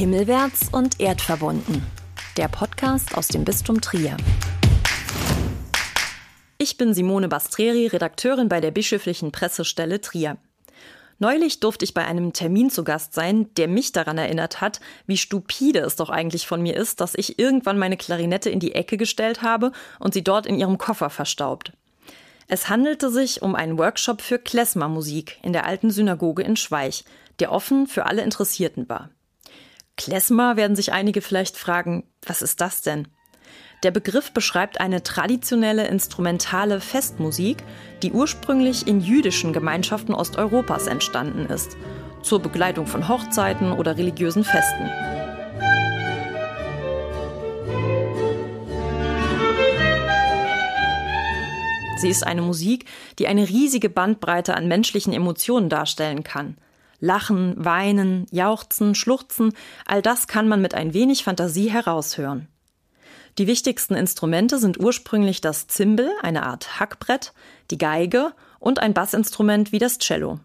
Himmelwärts und erdverbunden. Der Podcast aus dem Bistum Trier. Ich bin Simone Bastreri, Redakteurin bei der bischöflichen Pressestelle Trier. Neulich durfte ich bei einem Termin zu Gast sein, der mich daran erinnert hat, wie stupide es doch eigentlich von mir ist, dass ich irgendwann meine Klarinette in die Ecke gestellt habe und sie dort in ihrem Koffer verstaubt. Es handelte sich um einen Workshop für Klezmermusik in der alten Synagoge in Schweich, der offen für alle Interessierten war. Klezmer werden sich einige vielleicht fragen, was ist das denn? Der Begriff beschreibt eine traditionelle instrumentale Festmusik, die ursprünglich in jüdischen Gemeinschaften Osteuropas entstanden ist, zur Begleitung von Hochzeiten oder religiösen Festen. Sie ist eine Musik, die eine riesige Bandbreite an menschlichen Emotionen darstellen kann. Lachen, weinen, jauchzen, schluchzen, all das kann man mit ein wenig Fantasie heraushören. Die wichtigsten Instrumente sind ursprünglich das Zimbel, eine Art Hackbrett, die Geige und ein Bassinstrument wie das Cello.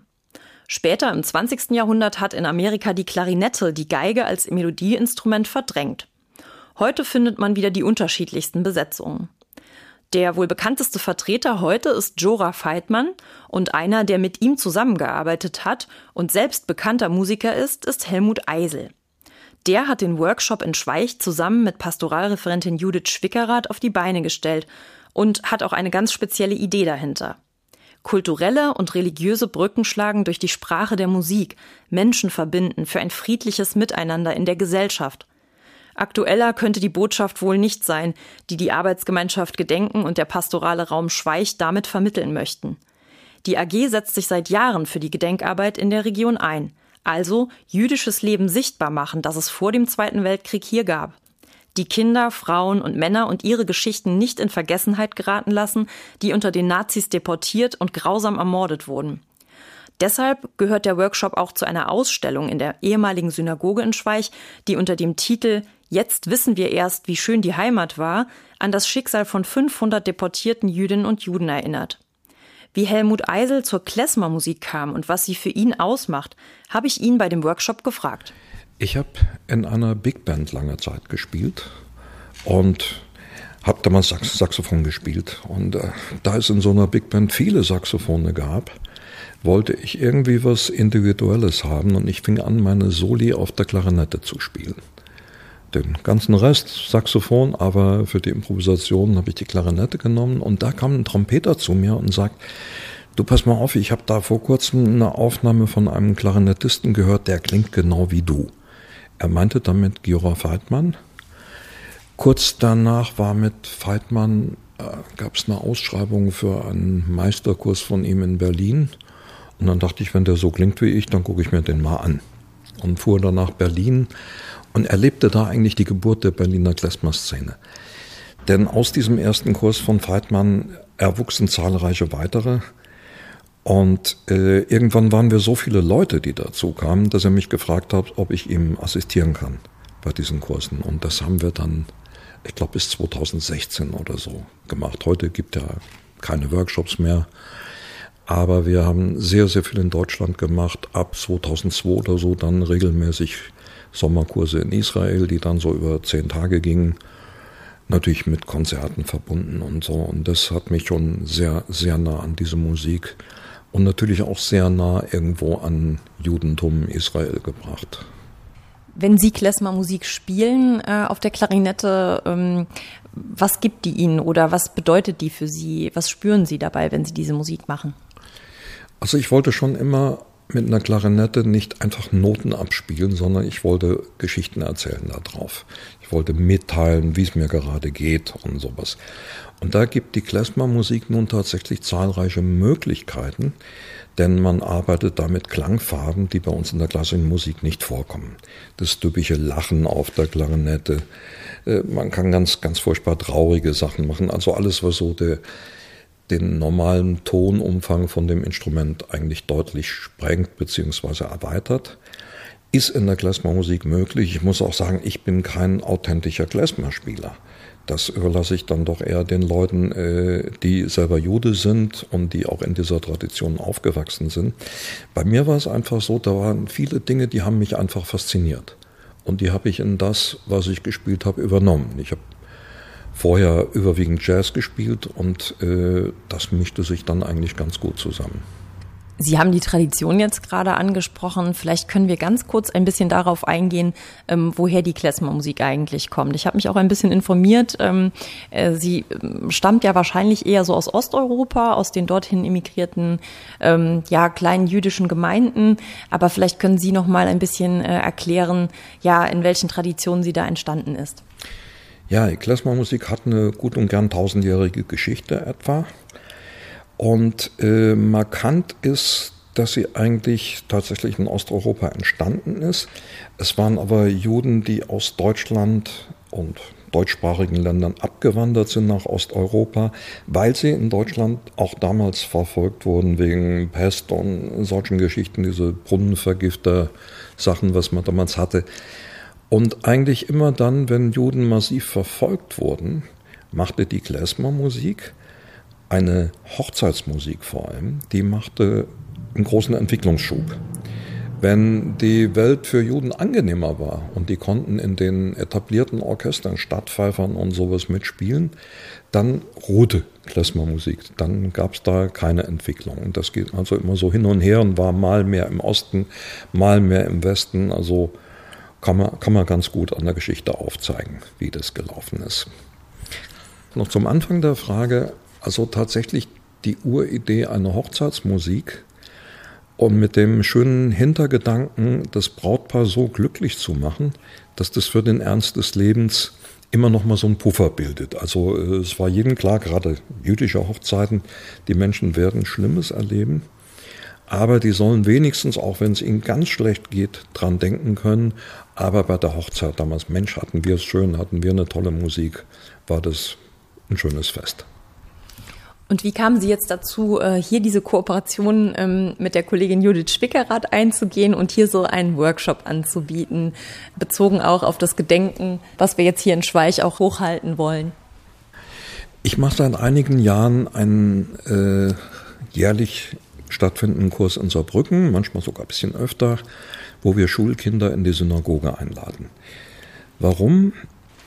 Später im 20. Jahrhundert hat in Amerika die Klarinette die Geige als Melodieinstrument verdrängt. Heute findet man wieder die unterschiedlichsten Besetzungen. Der wohl bekannteste Vertreter heute ist Jora Feitmann und einer, der mit ihm zusammengearbeitet hat und selbst bekannter Musiker ist, ist Helmut Eisel. Der hat den Workshop in Schweich zusammen mit Pastoralreferentin Judith Schwickerath auf die Beine gestellt und hat auch eine ganz spezielle Idee dahinter. Kulturelle und religiöse Brücken schlagen durch die Sprache der Musik, Menschen verbinden für ein friedliches Miteinander in der Gesellschaft. Aktueller könnte die Botschaft wohl nicht sein, die die Arbeitsgemeinschaft Gedenken und der pastorale Raum Schweich damit vermitteln möchten. Die AG setzt sich seit Jahren für die Gedenkarbeit in der Region ein also jüdisches Leben sichtbar machen, das es vor dem Zweiten Weltkrieg hier gab. Die Kinder, Frauen und Männer und ihre Geschichten nicht in Vergessenheit geraten lassen, die unter den Nazis deportiert und grausam ermordet wurden. Deshalb gehört der Workshop auch zu einer Ausstellung in der ehemaligen Synagoge in Schweich, die unter dem Titel Jetzt wissen wir erst, wie schön die Heimat war, an das Schicksal von 500 deportierten Jüdinnen und Juden erinnert. Wie Helmut Eisel zur Klezmermusik kam und was sie für ihn ausmacht, habe ich ihn bei dem Workshop gefragt. Ich habe in einer Big Band lange Zeit gespielt und habe damals Sax Saxophon gespielt. Und äh, da es in so einer Big Band viele Saxophone gab, wollte ich irgendwie was Individuelles haben und ich fing an, meine Soli auf der Klarinette zu spielen den ganzen Rest Saxophon, aber für die Improvisation habe ich die Klarinette genommen und da kam ein Trompeter zu mir und sagt, du pass mal auf, ich habe da vor kurzem eine Aufnahme von einem Klarinettisten gehört, der klingt genau wie du. Er meinte damit Giora Feitmann. Kurz danach war mit Feitmann, äh, gab es eine Ausschreibung für einen Meisterkurs von ihm in Berlin. Und dann dachte ich, wenn der so klingt wie ich, dann gucke ich mir den mal an. Und fuhr dann nach Berlin und erlebte da eigentlich die Geburt der Berliner Klezmer-Szene. Denn aus diesem ersten Kurs von Feitmann erwuchsen zahlreiche weitere. Und äh, irgendwann waren wir so viele Leute, die dazu kamen, dass er mich gefragt hat, ob ich ihm assistieren kann bei diesen Kursen. Und das haben wir dann, ich glaube, bis 2016 oder so gemacht. Heute gibt ja keine Workshops mehr. Aber wir haben sehr, sehr viel in Deutschland gemacht. Ab 2002 oder so dann regelmäßig Sommerkurse in Israel, die dann so über zehn Tage gingen. Natürlich mit Konzerten verbunden und so. Und das hat mich schon sehr, sehr nah an diese Musik und natürlich auch sehr nah irgendwo an Judentum Israel gebracht. Wenn Sie Klezmer-Musik spielen äh, auf der Klarinette, ähm, was gibt die Ihnen oder was bedeutet die für Sie? Was spüren Sie dabei, wenn Sie diese Musik machen? Also ich wollte schon immer mit einer Klarinette nicht einfach Noten abspielen, sondern ich wollte Geschichten erzählen darauf. Ich wollte mitteilen, wie es mir gerade geht und sowas. Und da gibt die Klezmer-Musik nun tatsächlich zahlreiche Möglichkeiten, denn man arbeitet da mit Klangfarben, die bei uns in der klassischen Musik nicht vorkommen. Das typische Lachen auf der Klarinette. Äh, man kann ganz, ganz furchtbar traurige Sachen machen. Also alles, was so der, den normalen Tonumfang von dem Instrument eigentlich deutlich sprengt bzw. erweitert. Ist in der Klezmer-Musik möglich. Ich muss auch sagen, ich bin kein authentischer Klezmer-Spieler. Das überlasse ich dann doch eher den Leuten, äh, die selber Jude sind und die auch in dieser Tradition aufgewachsen sind. Bei mir war es einfach so, da waren viele Dinge, die haben mich einfach fasziniert. und die habe ich in das, was ich gespielt habe, übernommen. Ich habe vorher überwiegend Jazz gespielt und äh, das mischte sich dann eigentlich ganz gut zusammen. Sie haben die Tradition jetzt gerade angesprochen. Vielleicht können wir ganz kurz ein bisschen darauf eingehen, ähm, woher die Klezmermusik eigentlich kommt. Ich habe mich auch ein bisschen informiert. Ähm, äh, sie ähm, stammt ja wahrscheinlich eher so aus Osteuropa, aus den dorthin emigrierten ähm, ja kleinen jüdischen Gemeinden. Aber vielleicht können Sie noch mal ein bisschen äh, erklären, ja in welchen Traditionen sie da entstanden ist. Ja, die Klezmermusik hat eine gut und gern tausendjährige Geschichte etwa. Und äh, markant ist, dass sie eigentlich tatsächlich in Osteuropa entstanden ist. Es waren aber Juden, die aus Deutschland und deutschsprachigen Ländern abgewandert sind nach Osteuropa, weil sie in Deutschland auch damals verfolgt wurden wegen Pest und solchen Geschichten, diese Brunnenvergifter-Sachen, was man damals hatte. Und eigentlich immer dann, wenn Juden massiv verfolgt wurden, machte die Klezmer-Musik eine Hochzeitsmusik vor allem, die machte einen großen Entwicklungsschub. Wenn die Welt für Juden angenehmer war und die konnten in den etablierten Orchestern, Stadtpfeifern und sowas mitspielen, dann ruhte Klezmermusik. Dann gab es da keine Entwicklung. Und das geht also immer so hin und her und war mal mehr im Osten, mal mehr im Westen. Also kann man, kann man ganz gut an der Geschichte aufzeigen, wie das gelaufen ist. Noch zum Anfang der Frage, also tatsächlich die Uridee einer Hochzeitsmusik und mit dem schönen Hintergedanken, das Brautpaar so glücklich zu machen, dass das für den Ernst des Lebens immer noch mal so einen Puffer bildet. Also äh, es war jedem klar, gerade jüdische Hochzeiten, die Menschen werden Schlimmes erleben, aber die sollen wenigstens, auch wenn es ihnen ganz schlecht geht, dran denken können. Aber bei der Hochzeit damals, Mensch, hatten wir es schön, hatten wir eine tolle Musik, war das ein schönes Fest. Und wie kamen Sie jetzt dazu, äh, hier diese Kooperation ähm, mit der Kollegin Judith Spickerath einzugehen und hier so einen Workshop anzubieten, bezogen auch auf das Gedenken, was wir jetzt hier in Schweich auch hochhalten wollen? Ich mache seit einigen Jahren einen äh, jährlich stattfindenden Kurs in Saarbrücken, manchmal sogar ein bisschen öfter, wo wir Schulkinder in die Synagoge einladen. Warum?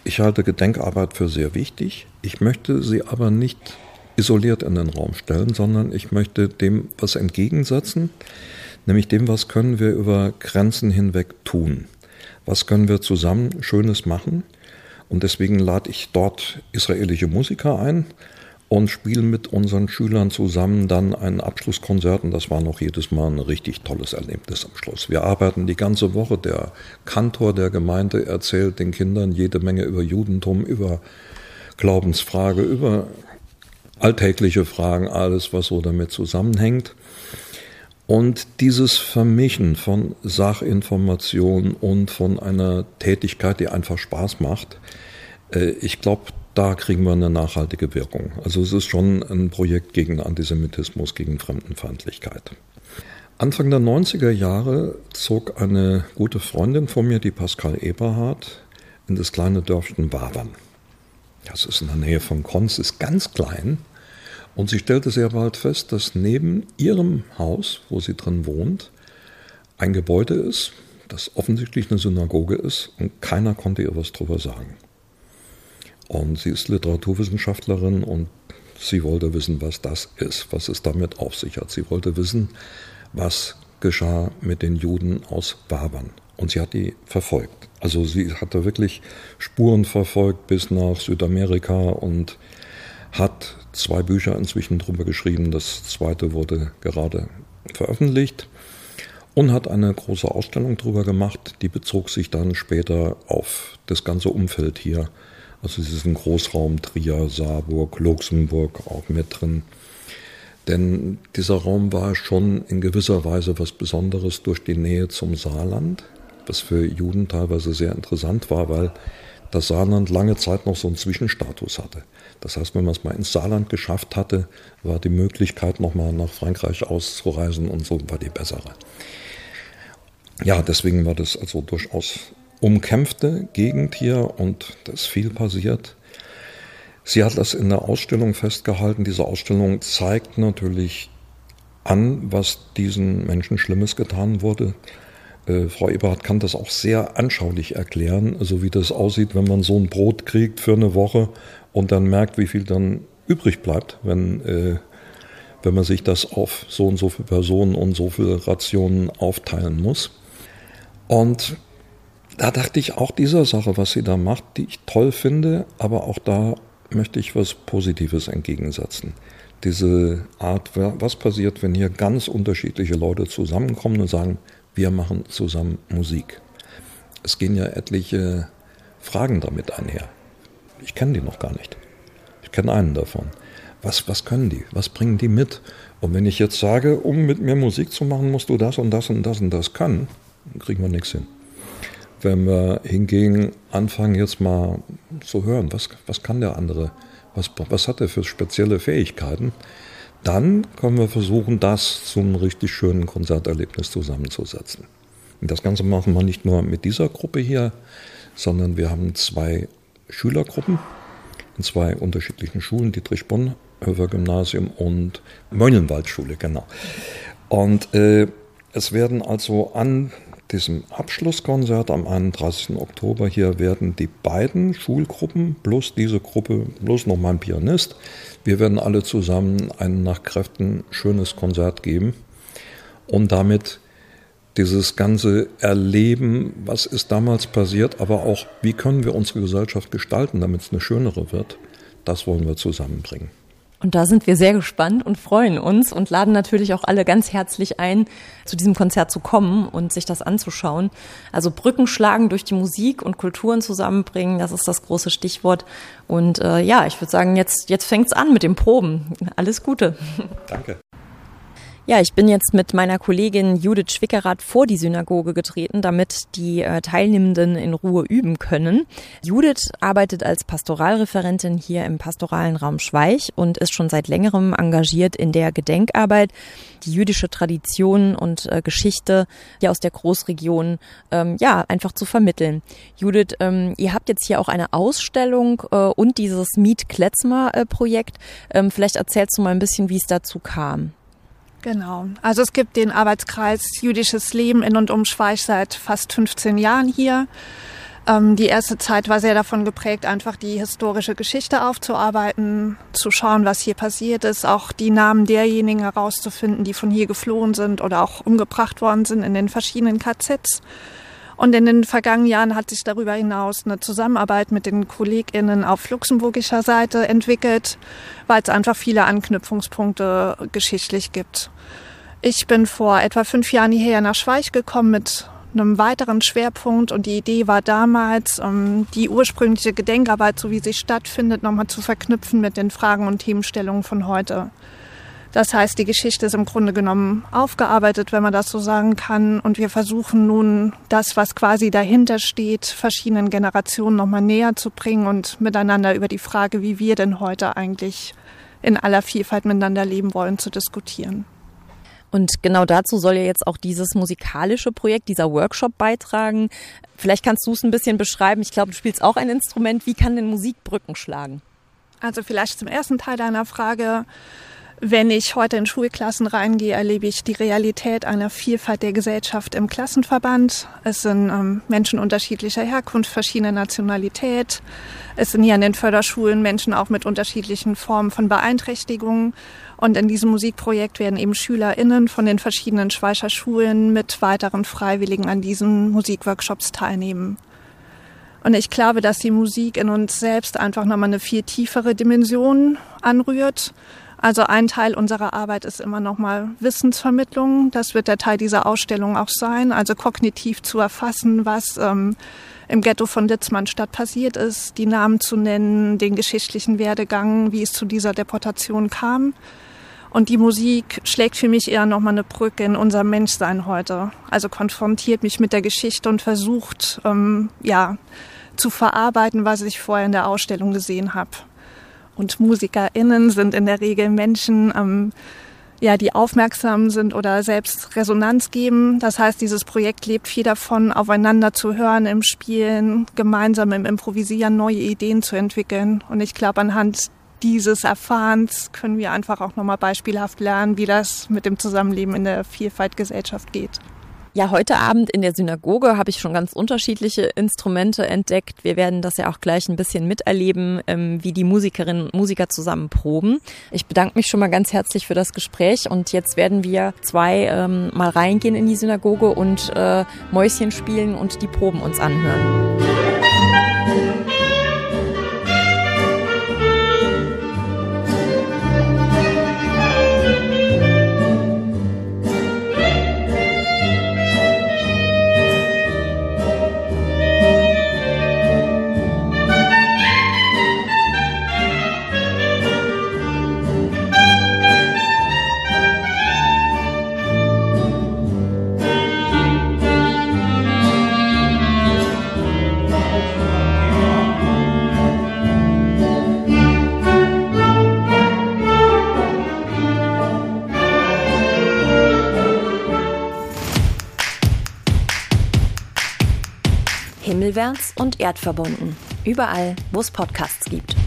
Ich halte Gedenkarbeit für sehr wichtig. Ich möchte sie aber nicht isoliert in den Raum stellen, sondern ich möchte dem was entgegensetzen, nämlich dem, was können wir über Grenzen hinweg tun. Was können wir zusammen Schönes machen? Und deswegen lade ich dort israelische Musiker ein und spiele mit unseren Schülern zusammen dann ein Abschlusskonzert. Und das war noch jedes Mal ein richtig tolles Erlebnis am Schluss. Wir arbeiten die ganze Woche. Der Kantor der Gemeinde erzählt den Kindern jede Menge über Judentum, über Glaubensfrage, über alltägliche Fragen, alles, was so damit zusammenhängt. Und dieses Vermischen von Sachinformation und von einer Tätigkeit, die einfach Spaß macht, äh, ich glaube, da kriegen wir eine nachhaltige Wirkung. Also es ist schon ein Projekt gegen Antisemitismus, gegen Fremdenfeindlichkeit. Anfang der 90er Jahre zog eine gute Freundin von mir, die Pascal Eberhardt, in das kleine Dörfchen Wabern. Das ist in der Nähe von Konz, ist ganz klein. Und sie stellte sehr bald fest, dass neben ihrem Haus, wo sie drin wohnt, ein Gebäude ist, das offensichtlich eine Synagoge ist und keiner konnte ihr was drüber sagen. Und sie ist Literaturwissenschaftlerin und sie wollte wissen, was das ist, was es damit auf sich hat. Sie wollte wissen, was geschah mit den Juden aus Wabern. Und sie hat die verfolgt. Also sie hatte wirklich Spuren verfolgt bis nach Südamerika und hat zwei Bücher inzwischen drüber geschrieben. Das zweite wurde gerade veröffentlicht und hat eine große Ausstellung drüber gemacht. Die bezog sich dann später auf das ganze Umfeld hier. Also diesen Großraum Trier, Saarburg, Luxemburg auch mit drin. Denn dieser Raum war schon in gewisser Weise was Besonderes durch die Nähe zum Saarland, was für Juden teilweise sehr interessant war, weil das Saarland lange Zeit noch so einen Zwischenstatus hatte. Das heißt, wenn man es mal ins Saarland geschafft hatte, war die Möglichkeit, nochmal nach Frankreich auszureisen und so war die bessere. Ja, deswegen war das also durchaus umkämpfte Gegend hier und da ist viel passiert. Sie hat das in der Ausstellung festgehalten. Diese Ausstellung zeigt natürlich an, was diesen Menschen Schlimmes getan wurde. Äh, Frau Eberhardt kann das auch sehr anschaulich erklären, so wie das aussieht, wenn man so ein Brot kriegt für eine Woche und dann merkt, wie viel dann übrig bleibt, wenn, äh, wenn man sich das auf so und so viele Personen und so viele Rationen aufteilen muss. Und da dachte ich auch dieser Sache, was sie da macht, die ich toll finde, aber auch da möchte ich was Positives entgegensetzen. Diese Art, was passiert, wenn hier ganz unterschiedliche Leute zusammenkommen und sagen, wir machen zusammen Musik. Es gehen ja etliche Fragen damit einher. Ich kenne die noch gar nicht. Ich kenne einen davon. Was, was können die? Was bringen die mit? Und wenn ich jetzt sage, um mit mir Musik zu machen, musst du das und das und das und das können, kriegen wir nichts hin. Wenn wir hingegen anfangen, jetzt mal zu hören, was, was kann der andere, was, was hat er für spezielle Fähigkeiten, dann können wir versuchen, das zum richtig schönen Konzerterlebnis zusammenzusetzen. Und das Ganze machen wir nicht nur mit dieser Gruppe hier, sondern wir haben zwei Schülergruppen in zwei unterschiedlichen Schulen, Dietrich Bonhoeffer Gymnasium und Mönnenwaldschule, genau. Und äh, es werden also an diesem Abschlusskonzert am 31. Oktober hier werden die beiden Schulgruppen plus diese Gruppe plus noch mein Pianist, wir werden alle zusammen ein nach Kräften schönes Konzert geben und damit dieses ganze Erleben, was ist damals passiert, aber auch, wie können wir unsere Gesellschaft gestalten, damit es eine schönere wird, das wollen wir zusammenbringen. Und da sind wir sehr gespannt und freuen uns und laden natürlich auch alle ganz herzlich ein, zu diesem Konzert zu kommen und sich das anzuschauen. Also Brücken schlagen durch die Musik und Kulturen zusammenbringen, das ist das große Stichwort. Und äh, ja, ich würde sagen, jetzt, jetzt fängt's an mit den Proben. Alles Gute. Danke. Ja, ich bin jetzt mit meiner Kollegin Judith Schwickerath vor die Synagoge getreten, damit die äh, Teilnehmenden in Ruhe üben können. Judith arbeitet als Pastoralreferentin hier im pastoralen Raum Schweich und ist schon seit längerem engagiert in der Gedenkarbeit, die jüdische Tradition und äh, Geschichte hier aus der Großregion ähm, ja einfach zu vermitteln. Judith, ähm, ihr habt jetzt hier auch eine Ausstellung äh, und dieses Meet Kletzmer äh. Ähm, vielleicht erzählst du mal ein bisschen, wie es dazu kam. Genau. Also es gibt den Arbeitskreis Jüdisches Leben in und um Schweich seit fast 15 Jahren hier. Ähm, die erste Zeit war sehr davon geprägt, einfach die historische Geschichte aufzuarbeiten, zu schauen, was hier passiert ist, auch die Namen derjenigen herauszufinden, die von hier geflohen sind oder auch umgebracht worden sind in den verschiedenen KZs. Und in den vergangenen Jahren hat sich darüber hinaus eine Zusammenarbeit mit den KollegInnen auf luxemburgischer Seite entwickelt, weil es einfach viele Anknüpfungspunkte geschichtlich gibt. Ich bin vor etwa fünf Jahren hierher nach Schweich gekommen mit einem weiteren Schwerpunkt und die Idee war damals, um die ursprüngliche Gedenkarbeit, so wie sie stattfindet, nochmal zu verknüpfen mit den Fragen und Themenstellungen von heute. Das heißt, die Geschichte ist im Grunde genommen aufgearbeitet, wenn man das so sagen kann. Und wir versuchen nun, das, was quasi dahinter steht, verschiedenen Generationen nochmal näher zu bringen und miteinander über die Frage, wie wir denn heute eigentlich in aller Vielfalt miteinander leben wollen, zu diskutieren. Und genau dazu soll ja jetzt auch dieses musikalische Projekt, dieser Workshop beitragen. Vielleicht kannst du es ein bisschen beschreiben. Ich glaube, du spielst auch ein Instrument. Wie kann denn Musik Brücken schlagen? Also vielleicht zum ersten Teil deiner Frage. Wenn ich heute in Schulklassen reingehe, erlebe ich die Realität einer Vielfalt der Gesellschaft im Klassenverband. Es sind ähm, Menschen unterschiedlicher Herkunft, verschiedener Nationalität. Es sind hier an den Förderschulen Menschen auch mit unterschiedlichen Formen von Beeinträchtigungen. Und in diesem Musikprojekt werden eben SchülerInnen von den verschiedenen Schweizer Schulen mit weiteren Freiwilligen an diesen Musikworkshops teilnehmen. Und ich glaube, dass die Musik in uns selbst einfach nochmal eine viel tiefere Dimension anrührt also ein Teil unserer Arbeit ist immer nochmal Wissensvermittlung. Das wird der Teil dieser Ausstellung auch sein. Also kognitiv zu erfassen, was ähm, im Ghetto von Litzmannstadt passiert ist, die Namen zu nennen, den geschichtlichen Werdegang, wie es zu dieser Deportation kam. Und die Musik schlägt für mich eher nochmal eine Brücke in unser Menschsein heute. Also konfrontiert mich mit der Geschichte und versucht, ähm, ja, zu verarbeiten, was ich vorher in der Ausstellung gesehen habe. Und MusikerInnen sind in der Regel Menschen, ähm, ja, die aufmerksam sind oder selbst Resonanz geben. Das heißt, dieses Projekt lebt viel davon, aufeinander zu hören im Spielen, gemeinsam im Improvisieren neue Ideen zu entwickeln. Und ich glaube, anhand dieses Erfahrens können wir einfach auch nochmal beispielhaft lernen, wie das mit dem Zusammenleben in der Vielfalt Gesellschaft geht. Ja, heute Abend in der Synagoge habe ich schon ganz unterschiedliche Instrumente entdeckt. Wir werden das ja auch gleich ein bisschen miterleben, ähm, wie die Musikerinnen und Musiker zusammen proben. Ich bedanke mich schon mal ganz herzlich für das Gespräch und jetzt werden wir zwei ähm, mal reingehen in die Synagoge und äh, Mäuschen spielen und die Proben uns anhören. Himmelwärts und erdverbunden. Überall, wo es Podcasts gibt.